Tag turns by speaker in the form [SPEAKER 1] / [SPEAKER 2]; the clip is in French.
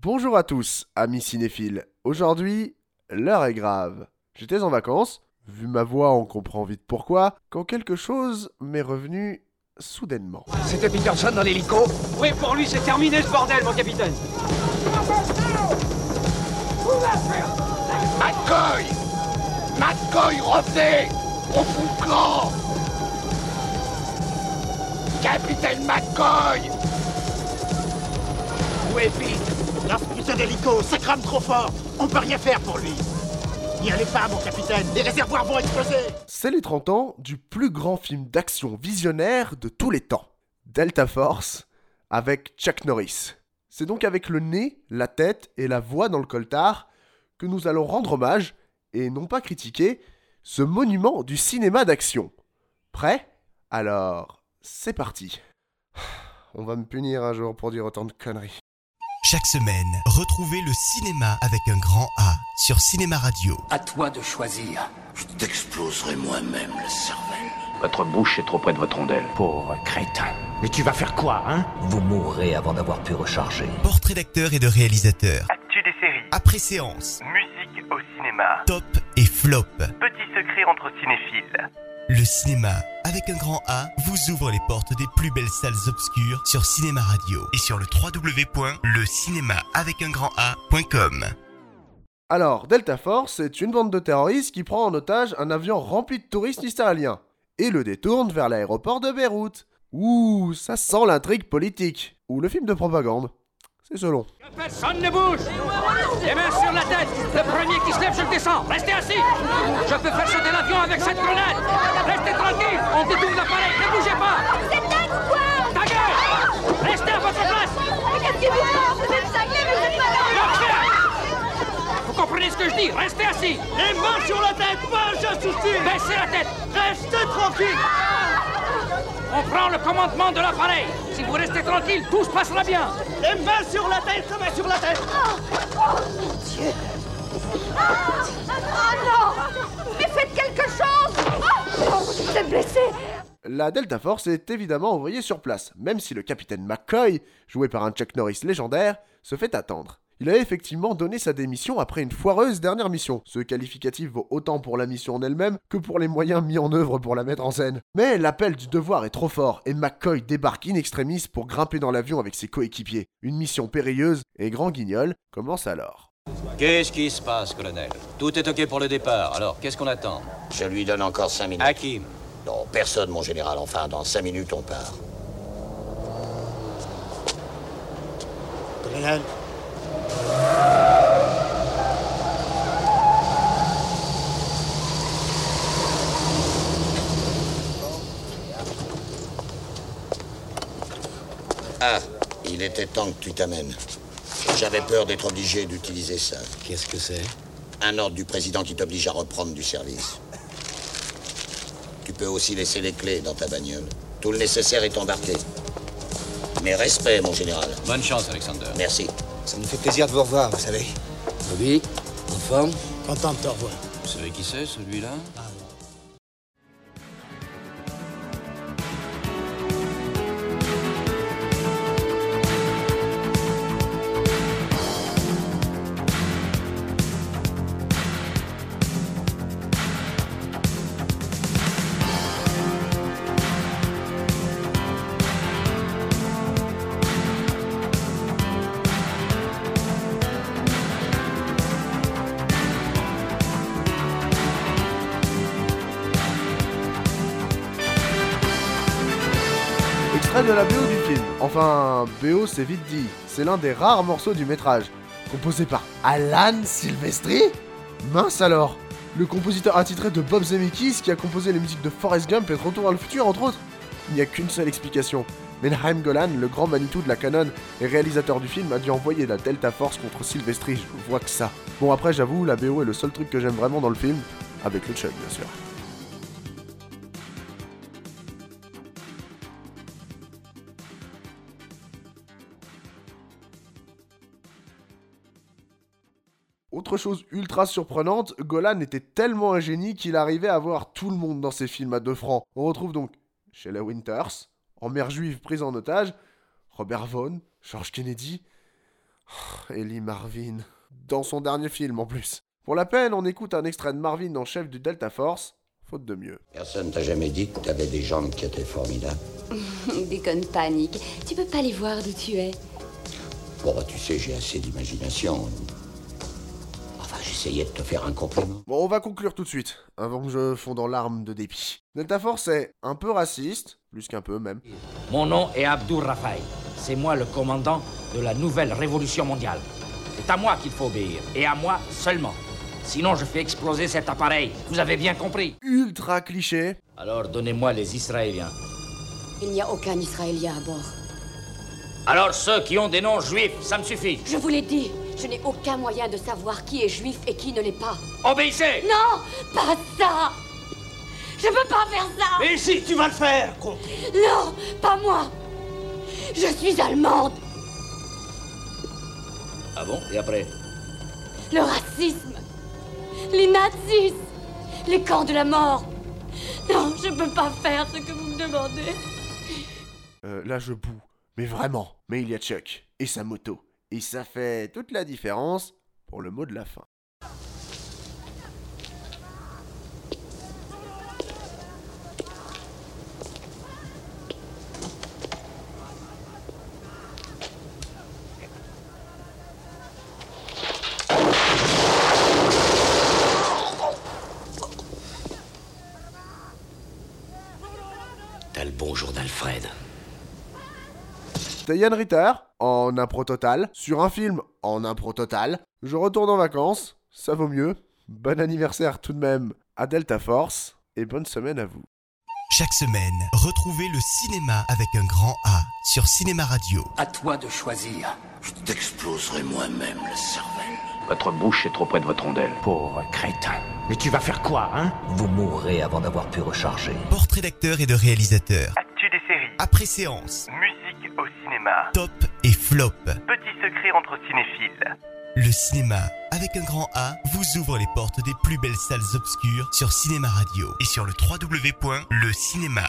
[SPEAKER 1] Bonjour à tous, amis cinéphiles. Aujourd'hui, l'heure est grave. J'étais en vacances, vu ma voix on comprend vite pourquoi, quand quelque chose m'est revenu soudainement.
[SPEAKER 2] C'était Peterson dans l'hélico.
[SPEAKER 3] Oui, pour lui, c'est terminé ce bordel, mon capitaine.
[SPEAKER 2] McCoy! McCoy, revenez! On fout le camp! Capitaine McCoy!
[SPEAKER 4] Où est Pete? D'hélico, ça crame trop fort On peut rien faire pour lui N'y allez pas, mon capitaine Les réservoirs vont exploser
[SPEAKER 1] C'est les 30 ans du plus grand film d'action visionnaire de tous les temps. Delta Force, avec Chuck Norris. C'est donc avec le nez, la tête et la voix dans le coltard que nous allons rendre hommage, et non pas critiquer, ce monument du cinéma d'action. Prêt? Alors, c'est parti. On va me punir un jour pour dire autant de conneries.
[SPEAKER 5] Chaque semaine, retrouvez le cinéma avec un grand A sur Cinéma Radio.
[SPEAKER 2] À toi de choisir.
[SPEAKER 6] Je t'exploserai moi-même le cervelle.
[SPEAKER 7] Votre bouche est trop près de votre rondelle.
[SPEAKER 2] Pauvre crétin. Mais tu vas faire quoi, hein?
[SPEAKER 8] Vous mourrez avant d'avoir pu recharger.
[SPEAKER 5] Portrait d'acteurs et de réalisateurs.
[SPEAKER 9] Actu des séries.
[SPEAKER 5] Après séance.
[SPEAKER 9] Musique au cinéma.
[SPEAKER 5] Top et flop.
[SPEAKER 9] Petit secret entre cinéphiles.
[SPEAKER 5] Le cinéma, avec un grand A, vous ouvre les portes des plus belles salles obscures sur Cinéma Radio et sur le www.lecinéma-avec-un-grand-A.com.
[SPEAKER 1] Alors, Delta Force est une bande de terroristes qui prend en otage un avion rempli de touristes israéliens et le détourne vers l'aéroport de Beyrouth. Ouh, ça sent l'intrigue politique. Ou le film de propagande. C'est selon.
[SPEAKER 3] Personne ne bouge Les mains sur la tête Le premier qui se lève, je le descends Restez assis Je peux faire sauter l'avion avec cette grenade On détourne l'appareil Ne bougez pas.
[SPEAKER 10] Vous êtes dingue ou quoi?
[SPEAKER 3] Ta gueule. Restez à votre place.
[SPEAKER 10] Mais qu'est-ce qui vous passe Vous êtes cinglés, vous êtes pas là.
[SPEAKER 3] Vous comprenez ce que je dis? Restez assis.
[SPEAKER 4] Les mains sur la tête, pas un geste hostile
[SPEAKER 3] Baissez la tête.
[SPEAKER 4] Restez tranquille.
[SPEAKER 3] On prend le commandement de l'appareil. Si vous restez tranquille, tout se passera bien.
[SPEAKER 4] Les mains sur la tête, les mains sur la tête.
[SPEAKER 10] Oh non
[SPEAKER 1] La Delta Force est évidemment envoyée sur place, même si le capitaine McCoy, joué par un Chuck Norris légendaire, se fait attendre. Il a effectivement donné sa démission après une foireuse dernière mission. Ce qualificatif vaut autant pour la mission en elle-même que pour les moyens mis en œuvre pour la mettre en scène. Mais l'appel du devoir est trop fort et McCoy débarque in extremis pour grimper dans l'avion avec ses coéquipiers. Une mission périlleuse et Grand Guignol commence alors.
[SPEAKER 11] Qu'est-ce qui se passe, colonel? Tout est OK pour le départ, alors qu'est-ce qu'on attend?
[SPEAKER 6] Je lui donne encore cinq minutes.
[SPEAKER 11] Hakim,
[SPEAKER 6] Non, personne, mon général. Enfin, dans cinq minutes, on part.
[SPEAKER 4] Colonel
[SPEAKER 6] Ah, il était temps que tu t'amènes. J'avais peur d'être obligé d'utiliser ça.
[SPEAKER 11] qu'est-ce que c'est?
[SPEAKER 6] Un ordre du président qui t'oblige à reprendre du service. Tu peux aussi laisser les clés dans ta bagnole. Tout le nécessaire est embarqué. Mais respect, mon général.
[SPEAKER 11] Bonne chance, Alexander.
[SPEAKER 6] Merci.
[SPEAKER 4] Ça nous fait plaisir de vous revoir, vous savez.
[SPEAKER 11] Bobby, en forme?
[SPEAKER 4] Content de te revoir.
[SPEAKER 11] Vous savez qui c'est, celui-là?
[SPEAKER 1] Extrait la BO du film. Enfin, BO c'est vite dit. C'est l'un des rares morceaux du métrage. Composé par Alan Silvestri Mince alors Le compositeur attitré de Bob Zemeckis qui a composé les musiques de Forrest Gump et de Retour vers le futur entre autres. Il n'y a qu'une seule explication. Menheim Golan, le grand Manitou de la canon et réalisateur du film, a dû envoyer la Delta Force contre Silvestri, je vois que ça. Bon après j'avoue, la BO est le seul truc que j'aime vraiment dans le film, avec le Chuck bien sûr. Autre chose ultra surprenante, Golan était tellement un génie qu'il arrivait à avoir tout le monde dans ses films à deux francs. On retrouve donc Shelley Winters, en mère juive prise en otage, Robert Vaughn, George Kennedy. Ellie Marvin. Dans son dernier film en plus. Pour la peine, on écoute un extrait de Marvin en chef du Delta Force, faute de mieux.
[SPEAKER 6] Personne t'a jamais dit que t'avais des jambes qui étaient formidables.
[SPEAKER 12] Déconne pas, Nick. Tu peux pas les voir d'où tu es.
[SPEAKER 6] Bon, bah, tu sais, j'ai assez d'imagination. J'essayais de te faire un compliment.
[SPEAKER 1] Bon, on va conclure tout de suite, avant que je fonde en larmes de dépit. Delta Force est un peu raciste, plus qu'un peu même.
[SPEAKER 3] Mon nom est Abdur Rafaï. C'est moi le commandant de la nouvelle révolution mondiale. C'est à moi qu'il faut obéir, et à moi seulement. Sinon, je fais exploser cet appareil. Vous avez bien compris
[SPEAKER 1] Ultra cliché.
[SPEAKER 3] Alors, donnez-moi les Israéliens.
[SPEAKER 12] Il n'y a aucun Israélien à bord.
[SPEAKER 3] Alors, ceux qui ont des noms juifs, ça me suffit.
[SPEAKER 12] Je vous l'ai dit, je n'ai aucun moyen de savoir qui est juif et qui ne l'est pas.
[SPEAKER 3] Obéissez
[SPEAKER 12] Non, pas ça Je peux pas faire ça
[SPEAKER 4] Mais si, tu vas le faire, con
[SPEAKER 12] Non, pas moi Je suis allemande
[SPEAKER 3] Ah bon Et après?
[SPEAKER 12] Le racisme Les nazis Les camps de la mort Non, je peux pas faire ce que vous me demandez.
[SPEAKER 1] Euh, là, je boue. Mais vraiment. Mais il y a Chuck et sa moto. Et ça fait toute la différence pour le mot de la fin.
[SPEAKER 8] T'as le bonjour d'Alfred.
[SPEAKER 1] C'était Yann Ritter, en impro total, sur un film en impro total. Je retourne en vacances, ça vaut mieux. Bon anniversaire tout de même à Delta Force, et bonne semaine à vous.
[SPEAKER 5] Chaque semaine, retrouvez le cinéma avec un grand A sur Cinéma Radio.
[SPEAKER 8] À toi de choisir.
[SPEAKER 6] Je t'exploserai moi-même la cervelle.
[SPEAKER 7] Votre bouche est trop près de votre rondelle.
[SPEAKER 8] Pauvre crétin.
[SPEAKER 4] Mais tu vas faire quoi, hein?
[SPEAKER 8] Vous mourrez avant d'avoir pu recharger.
[SPEAKER 5] Portrait d'acteurs et de réalisateurs.
[SPEAKER 9] Actu des séries.
[SPEAKER 5] Après séance.
[SPEAKER 9] Musique au cinéma.
[SPEAKER 5] Top et flop.
[SPEAKER 9] Petit secret entre cinéphiles.
[SPEAKER 5] Le cinéma, avec un grand A, vous ouvre les portes des plus belles salles obscures sur Cinéma Radio et sur le www.lecinéma